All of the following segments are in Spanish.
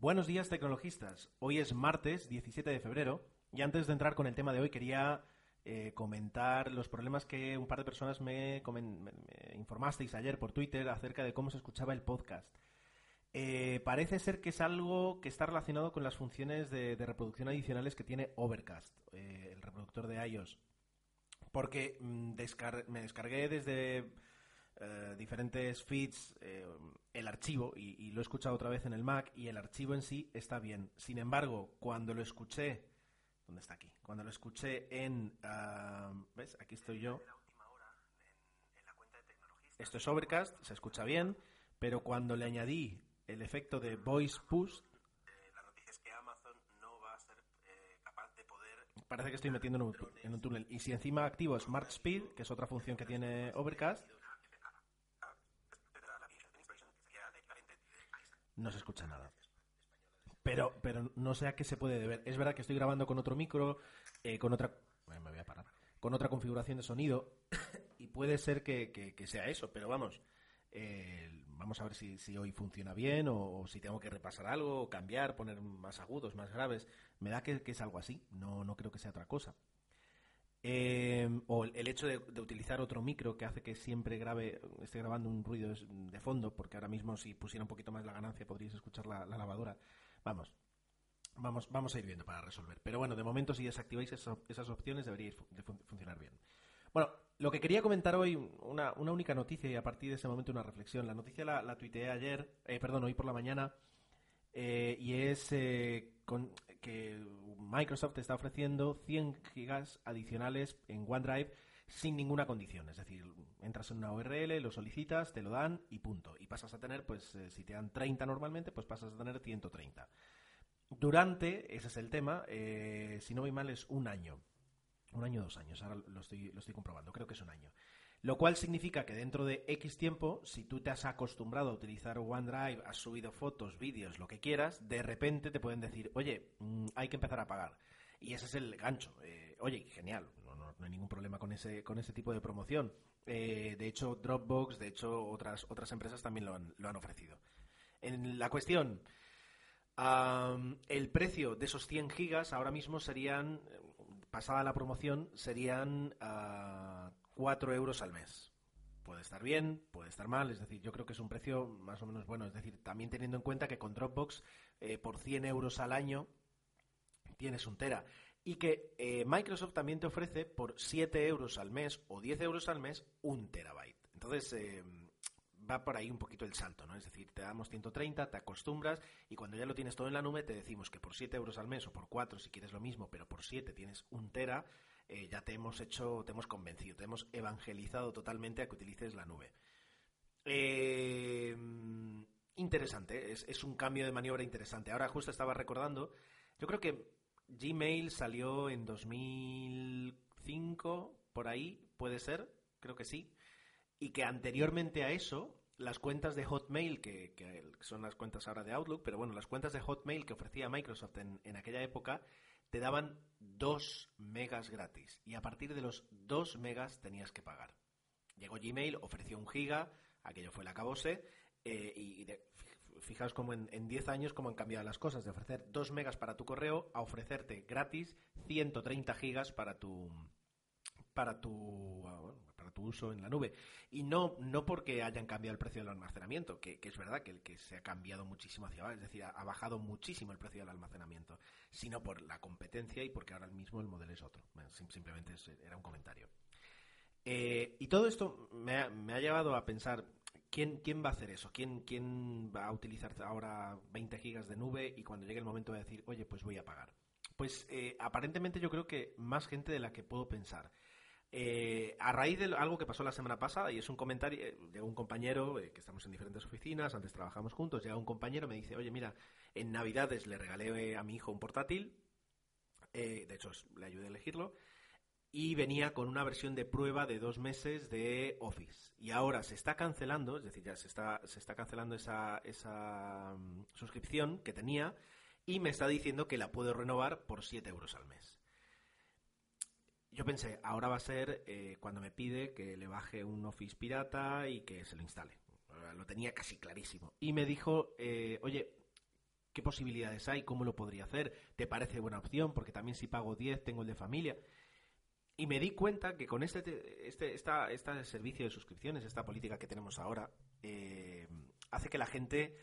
Buenos días tecnologistas. Hoy es martes 17 de febrero y antes de entrar con el tema de hoy quería eh, comentar los problemas que un par de personas me, informasteis ayer por Twitter acerca de cómo se escuchaba el podcast. Eh, parece ser que es algo que está relacionado con las funciones de, reproducción adicionales que tiene Overcast, eh, el reproductor de iOS. Porque mm, me descargué desde eh, diferentes feeds eh, el archivo y, lo he escuchado otra vez en el Mac y el archivo en sí está bien. Sin embargo, cuando lo escuché, ¿dónde está aquí? Cuando lo escuché en, ah, ¿ves? Aquí estoy yo. Esto es Overcast, se escucha bien, pero cuando le añadí el efecto de Voice Push, parece que estoy metiendo en un, en un, túnel. Y si encima activo Smart Speed, que es otra función que tiene Overcast, no se escucha nada. Pero, pero no sé a qué se puede deber. Es verdad que estoy grabando con otro micro, eh, con otra... me voy a parar. Con otra configuración de sonido y puede ser que, sea eso, pero vamos, eh, vamos a ver si, si, hoy funciona bien o, si tengo que repasar algo, cambiar, poner más agudos, más graves. Me da que, que es algo así, no, no creo que sea otra cosa. Em, o el hecho de, utilizar otro micro que hace que siempre grabe, esté grabando un ruido de fondo, porque ahora mismo si pusiera un poquito más la ganancia podríais escuchar la, lavadora. Vamos, vamos, vamos a ir viendo para resolver. Pero bueno, de momento si desactiváis esas opciones debería funcionar bien. Bueno, lo que quería comentar hoy, una, única noticia y a partir de ese momento una reflexión. La noticia la, tuiteé ayer, eh, perdón, hoy por la mañana, eh, y es eh, que Microsoft está ofreciendo 100 gigas adicionales en OneDrive sin ninguna condición. Es decir, entras en una URL, lo solicitas, te lo dan y punto. Y pasas a tener, pues eh, si te dan 30 normalmente, pues pasas a tener 130. Durante, ese es el tema, si no voy mal, es un año. Un año, dos años. Ahora lo estoy, lo estoy comprobando. Creo que es un año. Lo cual significa que dentro de X tiempo, si tú te has acostumbrado a utilizar OneDrive, has subido fotos, vídeos, lo que quieras, de repente te pueden decir, oye, mm, hay que empezar a pagar. Y ese es el gancho. Eh, oye, genial, no, hay ningún problema con ese, con ese tipo de promoción. Eh, de hecho, Dropbox, de hecho, otras, otras empresas también lo han, lo han ofrecido. En la cuestión, el precio de esos 100 gigas ahora mismo serían, pasada la promoción, serían... Uh, 4 euros al mes. Puede estar bien, puede estar mal, es decir, yo creo que es un precio más o menos bueno. Es decir, también teniendo en cuenta que con Dropbox eh, por 100 euros al año tienes un tera. Y que eh, Microsoft también te ofrece por 7 euros al mes o 10 euros al mes un terabyte. Entonces, eh, va por ahí un poquito el salto, ¿no? Es decir, te damos 130, te acostumbras y cuando ya lo tienes todo en la nube te decimos que por 7 euros al mes o por 4 si quieres lo mismo, pero por 7 tienes un tera eh, ya te hemos hecho, te hemos convencido, te hemos evangelizado totalmente a que utilices la nube. Eh, interesante, es, un cambio de maniobra interesante. Ahora justo estaba recordando, yo creo que Gmail salió en 2005, por ahí, puede ser, creo que sí, y que anteriormente a eso, las cuentas de Hotmail, que, son las cuentas ahora de Outlook, pero bueno, las cuentas de Hotmail que ofrecía Microsoft en, en aquella época, te daban 2 megas gratis y a partir de los 2 megas tenías que pagar. Llegó Gmail, ofreció un giga, aquello fue el acabose, eh, y fijaos cómo en 10 años cómo han cambiado las cosas, de ofrecer 2 megas para tu correo a ofrecerte gratis 130 gigas para tu para tu tu uso en la nube. Y no, no porque hayan cambiado el precio del almacenamiento, que, es verdad que, que se ha cambiado muchísimo hacia abajo, es decir, ha, bajado muchísimo el precio del almacenamiento, sino por la competencia y porque ahora mismo el modelo es otro. simplemente era un comentario. Eh, y todo esto me ha, llevado a pensar, ¿quién, ¿quién va a hacer eso? ¿Quién, ¿Quién va a utilizar ahora 20 gigas de nube y cuando llegue el momento va a decir, oye, pues voy a pagar? Pues eh, aparentemente yo creo que más gente de la que puedo pensar. Eh, a raíz de algo que pasó la semana pasada, y es un comentario, eh, llegó un compañero, eh, que estamos en diferentes oficinas, antes trabajamos juntos, llega un compañero me dice, oye, mira, en Navidades le regalé a mi hijo un portátil, de hecho le ayudé a elegirlo, y venía con una versión de prueba de dos meses de Office. Y ahora se está cancelando, es decir, ya se está, se está cancelando esa, esa mm, suscripción que tenía, y me está diciendo que la puedo renovar por 7 euros al mes yo pensé, ahora va a ser eh, cuando me pide que le baje un Office pirata y que se lo instale. Lo tenía casi clarísimo. Y me dijo, eh, oye, ¿qué posibilidades hay? ¿Cómo lo podría hacer? ¿Te parece buena opción? Porque también si pago 10 tengo el de familia. Y me di cuenta que con este, este, esta, este servicio de suscripciones, esta política que tenemos ahora, eh, hace que la gente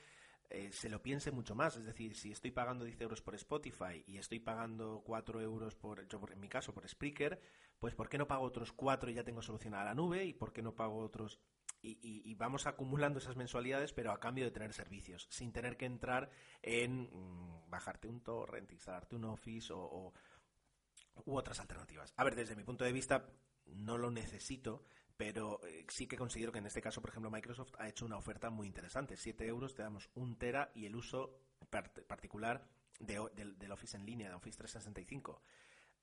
eh, se lo piense mucho más. Es decir, si estoy pagando 10 euros por Spotify y estoy pagando 4 euros por, yo en mi caso, por Spreaker, pues ¿por qué no pago otros 4 y ya tengo solucionada la nube? ¿Y por qué no pago otros? Y, vamos acumulando esas mensualidades, pero a cambio de tener servicios, sin tener que entrar en mm, bajarte un torrent, instalarte un Office o, u otras alternativas. A ver, desde mi punto de vista, no lo necesito, pero eh, sí que considero que en este caso, por ejemplo, Microsoft ha hecho una oferta muy interesante. 7 euros te damos un tera y el uso particular del, Office en línea, de Office 365.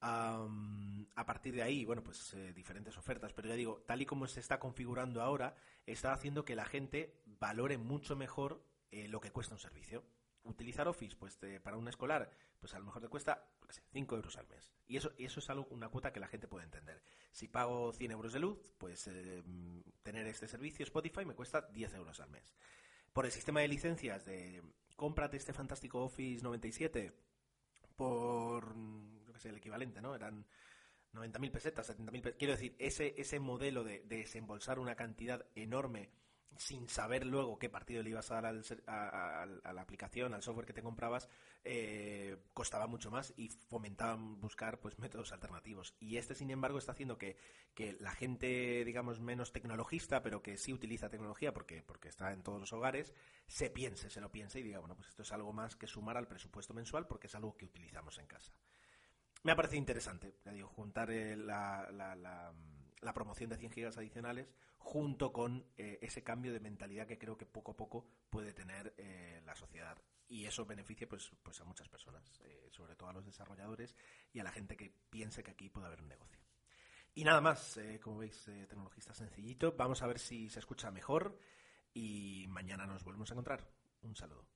a partir de ahí, bueno, pues eh, diferentes ofertas, pero ya digo, tal y como se está configurando ahora, está haciendo que la gente valore mucho mejor eh, lo que cuesta un servicio utilizar Office pues para un escolar, pues a lo mejor te cuesta, 5 euros al mes. Y eso, eso es algo, una cuota que la gente puede entender. Si pago 100 euros de luz, pues eh, tener este servicio Spotify me cuesta 10 euros al mes. Por el sistema de licencias de cómprate este fantástico Office 97 por, yo qué sé, el equivalente, ¿no? Eran 90.000 pesetas, 70.000 pesetas. Quiero decir, ese, ese modelo de desembolsar una cantidad enorme sin saber luego qué partido le ibas a dar a, la aplicación, al software que te comprabas, eh, costaba mucho más y fomentaban buscar pues métodos alternativos. Y este, sin embargo, está haciendo que, la gente, digamos, menos tecnologista, pero que sí utiliza tecnología porque, porque está en todos los hogares, se piense, se lo piense y diga, bueno, pues esto es algo más que sumar al presupuesto mensual porque es algo que utilizamos en casa. Me ha parecido interesante, ya digo, juntar eh, la la promoción de 100 gigas adicionales junto con eh, ese cambio de mentalidad que creo que poco a poco puede tener eh, la sociedad y eso beneficia pues, pues a muchas personas, eh, sobre todo a los desarrolladores y a la gente que piense que aquí puede haber un negocio. Y nada más, como veis, tecnologista sencillito. Vamos a ver si se escucha mejor y mañana nos volvemos a encontrar. Un saludo.